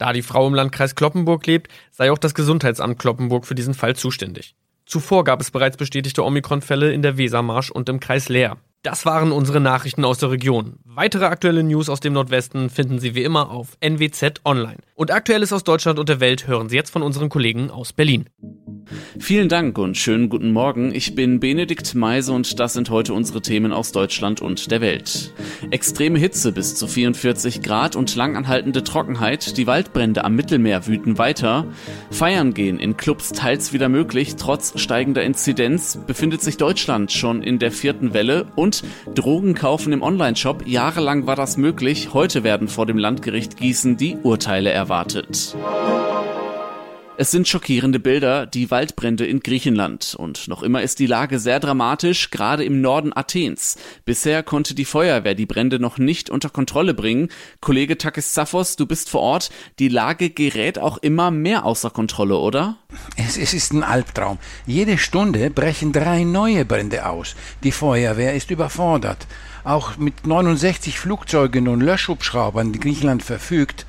Da die Frau im Landkreis Kloppenburg lebt, sei auch das Gesundheitsamt Kloppenburg für diesen Fall zuständig. Zuvor gab es bereits bestätigte Omikron-Fälle in der Wesermarsch und im Kreis Leer. Das waren unsere Nachrichten aus der Region. Weitere aktuelle News aus dem Nordwesten finden Sie wie immer auf NWZ Online. Und Aktuelles aus Deutschland und der Welt hören Sie jetzt von unseren Kollegen aus Berlin. Vielen Dank und schönen guten Morgen. Ich bin Benedikt Meise und das sind heute unsere Themen aus Deutschland und der Welt. Extreme Hitze bis zu 44 Grad und langanhaltende Trockenheit. Die Waldbrände am Mittelmeer wüten weiter. Feiern gehen in Clubs teils wieder möglich. Trotz steigender Inzidenz befindet sich Deutschland schon in der vierten Welle und Drogen kaufen im Onlineshop. Jahrelang war das möglich. Heute werden vor dem Landgericht Gießen die Urteile erwartet. Es sind schockierende Bilder, die Waldbrände in Griechenland. Und noch immer ist die Lage sehr dramatisch, gerade im Norden Athens. Bisher konnte die Feuerwehr die Brände noch nicht unter Kontrolle bringen. Kollege Takis Zaphos, du bist vor Ort. Die Lage gerät auch immer mehr außer Kontrolle, oder? Es, es ist ein Albtraum. Jede Stunde brechen drei neue Brände aus. Die Feuerwehr ist überfordert. Auch mit 69 Flugzeugen und Löschhubschraubern, die Griechenland verfügt,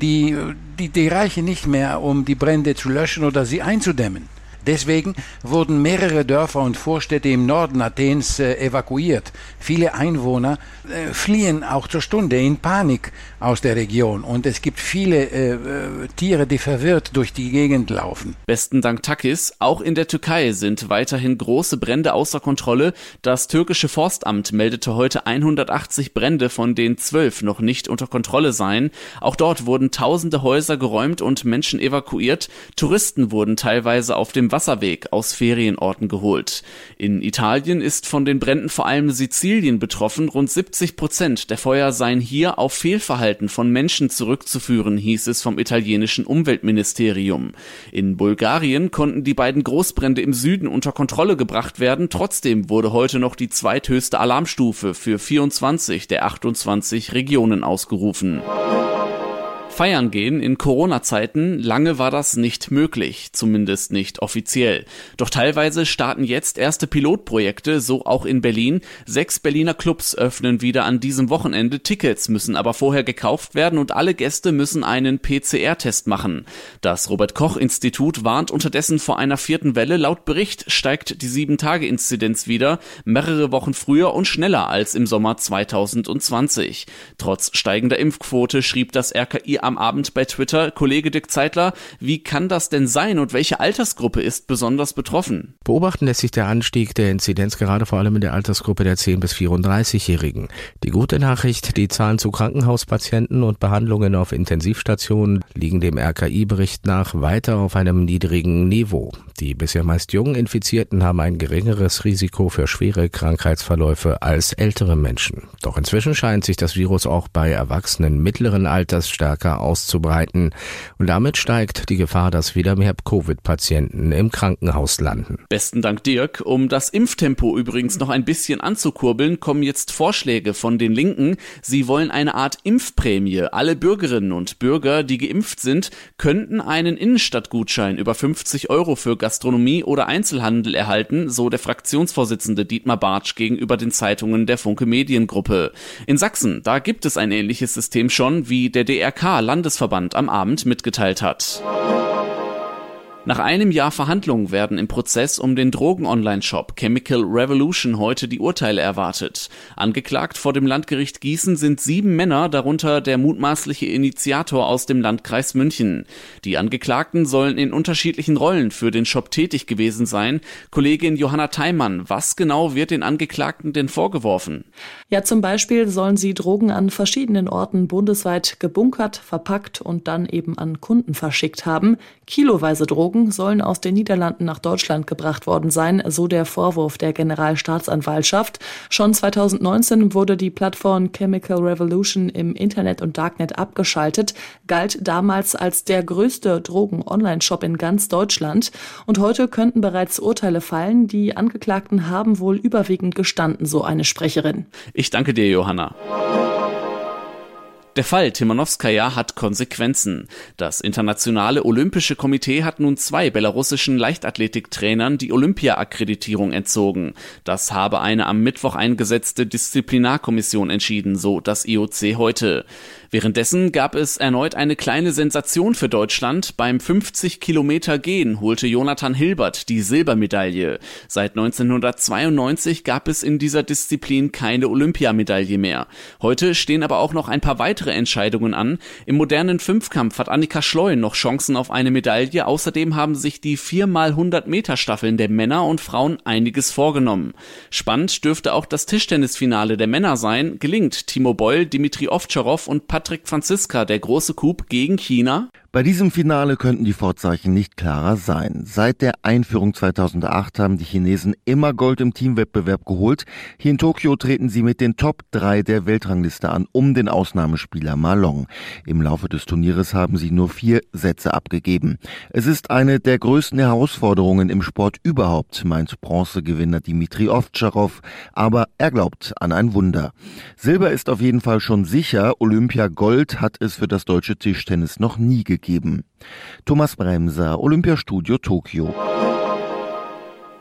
die, die, die reichen nicht mehr, um die Brände zu löschen oder sie einzudämmen. Deswegen wurden mehrere Dörfer und Vorstädte im Norden Athens äh, evakuiert. Viele Einwohner äh, fliehen auch zur Stunde in Panik aus der Region und es gibt viele äh, äh, Tiere, die verwirrt durch die Gegend laufen. Besten Dank Takis. Auch in der Türkei sind weiterhin große Brände außer Kontrolle. Das türkische Forstamt meldete heute 180 Brände, von denen zwölf noch nicht unter Kontrolle seien. Auch dort wurden tausende Häuser geräumt und Menschen evakuiert. Touristen wurden teilweise auf dem Wasserweg aus Ferienorten geholt. In Italien ist von den Bränden vor allem Sizilien betroffen. Rund 70 Prozent der Feuer seien hier auf Fehlverhalten von Menschen zurückzuführen, hieß es vom italienischen Umweltministerium. In Bulgarien konnten die beiden Großbrände im Süden unter Kontrolle gebracht werden. Trotzdem wurde heute noch die zweithöchste Alarmstufe für 24 der 28 Regionen ausgerufen. Feiern gehen in Corona-Zeiten, lange war das nicht möglich, zumindest nicht offiziell. Doch teilweise starten jetzt erste Pilotprojekte, so auch in Berlin. Sechs Berliner Clubs öffnen wieder an diesem Wochenende. Tickets müssen aber vorher gekauft werden und alle Gäste müssen einen PCR-Test machen. Das Robert-Koch-Institut warnt unterdessen vor einer vierten Welle. Laut Bericht steigt die Sieben-Tage-Inzidenz wieder, mehrere Wochen früher und schneller als im Sommer 2020. Trotz steigender Impfquote schrieb das RKI am Abend bei Twitter. Kollege Dick Zeitler, wie kann das denn sein und welche Altersgruppe ist besonders betroffen? Beobachten lässt sich der Anstieg der Inzidenz gerade vor allem in der Altersgruppe der 10- bis 34-Jährigen. Die gute Nachricht, die Zahlen zu Krankenhauspatienten und Behandlungen auf Intensivstationen liegen dem RKI-Bericht nach weiter auf einem niedrigen Niveau. Die bisher meist jungen Infizierten haben ein geringeres Risiko für schwere Krankheitsverläufe als ältere Menschen. Doch inzwischen scheint sich das Virus auch bei Erwachsenen mittleren Alters stärker auszubreiten und damit steigt die Gefahr, dass wieder mehr Covid-Patienten im Krankenhaus landen. Besten Dank, Dirk. Um das Impftempo übrigens noch ein bisschen anzukurbeln, kommen jetzt Vorschläge von den Linken. Sie wollen eine Art Impfprämie. Alle Bürgerinnen und Bürger, die geimpft sind, könnten einen Innenstadtgutschein über 50 Euro für Gastronomie oder Einzelhandel erhalten, so der Fraktionsvorsitzende Dietmar Bartsch gegenüber den Zeitungen der Funke Mediengruppe. In Sachsen, da gibt es ein ähnliches System schon, wie der DRK Landesverband am Abend mitgeteilt hat. Nach einem Jahr Verhandlungen werden im Prozess um den Drogen-Online-Shop Chemical Revolution heute die Urteile erwartet. Angeklagt vor dem Landgericht Gießen sind sieben Männer, darunter der mutmaßliche Initiator aus dem Landkreis München. Die Angeklagten sollen in unterschiedlichen Rollen für den Shop tätig gewesen sein. Kollegin Johanna Theimann, was genau wird den Angeklagten denn vorgeworfen? Ja, zum Beispiel sollen sie Drogen an verschiedenen Orten bundesweit gebunkert, verpackt und dann eben an Kunden verschickt haben. Kiloweise Drogen Drogen sollen aus den Niederlanden nach Deutschland gebracht worden sein, so der Vorwurf der Generalstaatsanwaltschaft. Schon 2019 wurde die Plattform Chemical Revolution im Internet und Darknet abgeschaltet, galt damals als der größte Drogen-Online-Shop in ganz Deutschland. Und heute könnten bereits Urteile fallen. Die Angeklagten haben wohl überwiegend gestanden, so eine Sprecherin. Ich danke dir, Johanna. Der Fall Timanowskaja hat Konsequenzen. Das Internationale Olympische Komitee hat nun zwei belarussischen Leichtathletiktrainern die Olympia-Akkreditierung entzogen. Das habe eine am Mittwoch eingesetzte Disziplinarkommission entschieden, so das IOC heute. Währenddessen gab es erneut eine kleine Sensation für Deutschland. Beim 50 Kilometer Gehen holte Jonathan Hilbert die Silbermedaille. Seit 1992 gab es in dieser Disziplin keine Olympiamedaille mehr. Heute stehen aber auch noch ein paar weitere Entscheidungen an. Im modernen Fünfkampf hat Annika Schleu noch Chancen auf eine Medaille. Außerdem haben sich die 4x100 Meter Staffeln der Männer und Frauen einiges vorgenommen. Spannend dürfte auch das Tischtennisfinale der Männer sein. Gelingt Timo Beul, Dimitri Ovtcharov und Patrick Franziska der große Coup gegen China? Bei diesem Finale könnten die Vorzeichen nicht klarer sein. Seit der Einführung 2008 haben die Chinesen immer Gold im Teamwettbewerb geholt. Hier in Tokio treten sie mit den Top 3 der Weltrangliste an, um den Ausnahmespieler Malong. Im Laufe des Turnieres haben sie nur vier Sätze abgegeben. Es ist eine der größten Herausforderungen im Sport überhaupt, meint Bronzegewinner Dimitri Ovtcharov, aber er glaubt an ein Wunder. Silber ist auf jeden Fall schon sicher, Olympia Gold hat es für das deutsche Tischtennis noch nie gegeben geben. Thomas Bremser, Olympiastudio Tokio.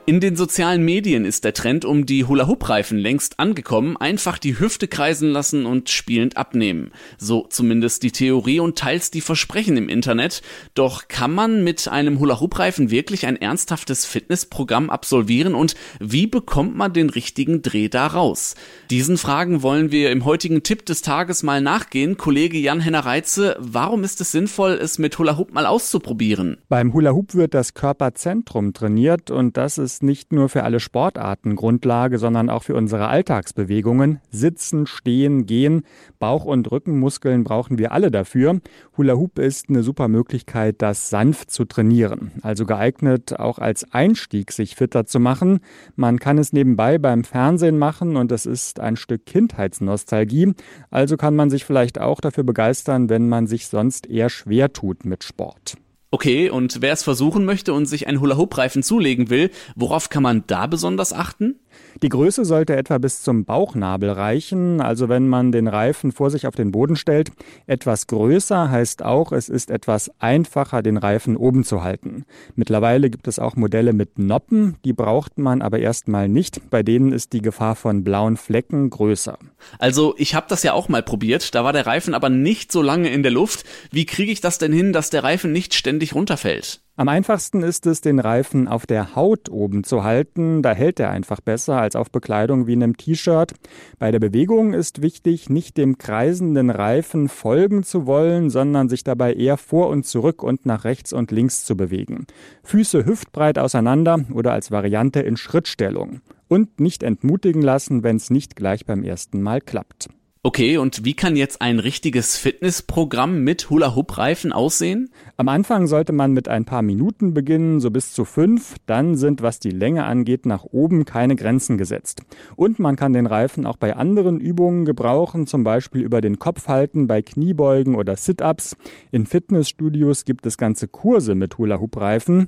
In den sozialen Medien ist der Trend um die Hula-Hoop-Reifen längst angekommen. Einfach die Hüfte kreisen lassen und spielend abnehmen. So zumindest die Theorie und teils die Versprechen im Internet. Doch kann man mit einem Hula-Hoop-Reifen wirklich ein ernsthaftes Fitnessprogramm absolvieren und wie bekommt man den richtigen Dreh da raus? Diesen Fragen wollen wir im heutigen Tipp des Tages mal nachgehen. Kollege Jan-Henner Reitze, warum ist es sinnvoll, es mit Hula-Hoop mal auszuprobieren? Beim Hula-Hoop wird das Körperzentrum trainiert und das ist ist nicht nur für alle Sportarten Grundlage, sondern auch für unsere Alltagsbewegungen. Sitzen, stehen, gehen, Bauch- und Rückenmuskeln brauchen wir alle dafür. Hula Hoop ist eine super Möglichkeit, das sanft zu trainieren. Also geeignet auch als Einstieg, sich fitter zu machen. Man kann es nebenbei beim Fernsehen machen und es ist ein Stück Kindheitsnostalgie. Also kann man sich vielleicht auch dafür begeistern, wenn man sich sonst eher schwer tut mit Sport. Okay, und wer es versuchen möchte und sich einen Hula-Hoop-Reifen zulegen will, worauf kann man da besonders achten? Die Größe sollte etwa bis zum Bauchnabel reichen, also wenn man den Reifen vor sich auf den Boden stellt. Etwas größer heißt auch, es ist etwas einfacher, den Reifen oben zu halten. Mittlerweile gibt es auch Modelle mit Noppen, die braucht man aber erstmal nicht. Bei denen ist die Gefahr von blauen Flecken größer. Also ich habe das ja auch mal probiert, da war der Reifen aber nicht so lange in der Luft. Wie kriege ich das denn hin, dass der Reifen nicht ständig runterfällt? Am einfachsten ist es, den Reifen auf der Haut oben zu halten. Da hält er einfach besser als auf Bekleidung wie einem T-Shirt. Bei der Bewegung ist wichtig, nicht dem kreisenden Reifen folgen zu wollen, sondern sich dabei eher vor und zurück und nach rechts und links zu bewegen. Füße hüftbreit auseinander oder als Variante in Schrittstellung. Und nicht entmutigen lassen, wenn es nicht gleich beim ersten Mal klappt. Okay, und wie kann jetzt ein richtiges Fitnessprogramm mit Hula-Hoop-Reifen aussehen? Am Anfang sollte man mit ein paar Minuten beginnen, so bis zu fünf. Dann sind, was die Länge angeht, nach oben keine Grenzen gesetzt. Und man kann den Reifen auch bei anderen Übungen gebrauchen, zum Beispiel über den Kopf halten, bei Kniebeugen oder Sit-Ups. In Fitnessstudios gibt es ganze Kurse mit Hula-Hoop-Reifen.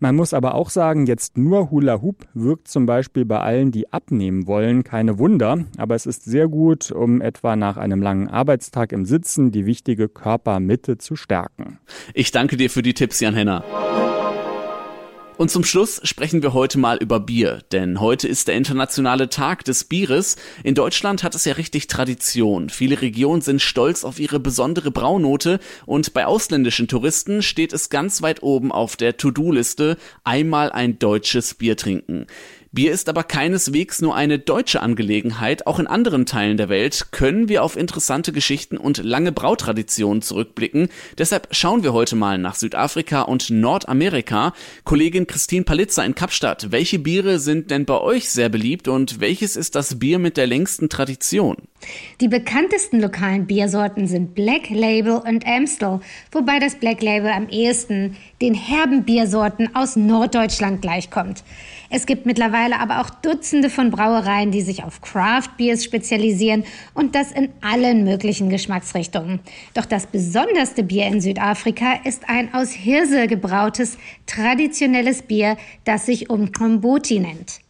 Man muss aber auch sagen, jetzt nur Hula Hoop wirkt zum Beispiel bei allen, die abnehmen wollen, keine Wunder. Aber es ist sehr gut, um etwa nach einem langen Arbeitstag im Sitzen die wichtige Körpermitte zu stärken. Ich danke dir für die Tipps, Jan Henner. Und zum Schluss sprechen wir heute mal über Bier, denn heute ist der internationale Tag des Bieres. In Deutschland hat es ja richtig Tradition. Viele Regionen sind stolz auf ihre besondere Braunote und bei ausländischen Touristen steht es ganz weit oben auf der To-Do-Liste, einmal ein deutsches Bier trinken. Bier ist aber keineswegs nur eine deutsche Angelegenheit. Auch in anderen Teilen der Welt können wir auf interessante Geschichten und lange Brautraditionen zurückblicken. Deshalb schauen wir heute mal nach Südafrika und Nordamerika. Kollegin Christine Palitzer in Kapstadt, welche Biere sind denn bei euch sehr beliebt und welches ist das Bier mit der längsten Tradition? Die bekanntesten lokalen Biersorten sind Black Label und Amstel, wobei das Black Label am ehesten den herben Biersorten aus Norddeutschland gleichkommt. Es gibt mittlerweile aber auch Dutzende von Brauereien, die sich auf Craft Beers spezialisieren und das in allen möglichen Geschmacksrichtungen. Doch das besonderste Bier in Südafrika ist ein aus Hirse gebrautes traditionelles Bier, das sich Umkombuti nennt.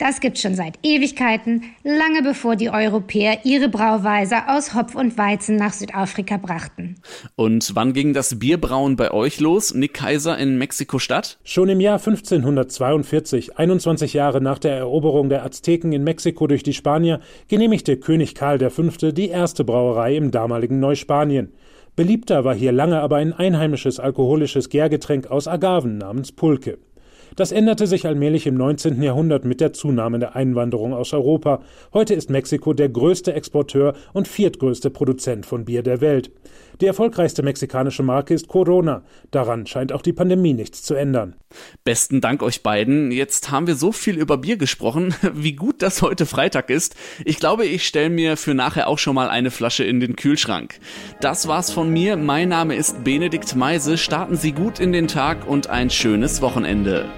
Das gibt's schon seit Ewigkeiten, lange bevor die Europäer ihre Brauweise aus Hopf und Weizen nach Südafrika brachten. Und wann ging das Bierbrauen bei euch los, Nick Kaiser in Mexiko-Stadt? Schon im Jahr 1542, 21 Jahre nach der Eroberung der Azteken in Mexiko durch die Spanier, genehmigte König Karl V. die erste Brauerei im damaligen Neuspanien. Beliebter war hier lange aber ein einheimisches alkoholisches Gärgetränk aus Agaven namens Pulque. Das änderte sich allmählich im 19. Jahrhundert mit der Zunahme der Einwanderung aus Europa. Heute ist Mexiko der größte Exporteur und viertgrößte Produzent von Bier der Welt. Die erfolgreichste mexikanische Marke ist Corona. Daran scheint auch die Pandemie nichts zu ändern. Besten Dank euch beiden. Jetzt haben wir so viel über Bier gesprochen. Wie gut, dass heute Freitag ist. Ich glaube, ich stelle mir für nachher auch schon mal eine Flasche in den Kühlschrank. Das war's von mir. Mein Name ist Benedikt Meise. Starten Sie gut in den Tag und ein schönes Wochenende.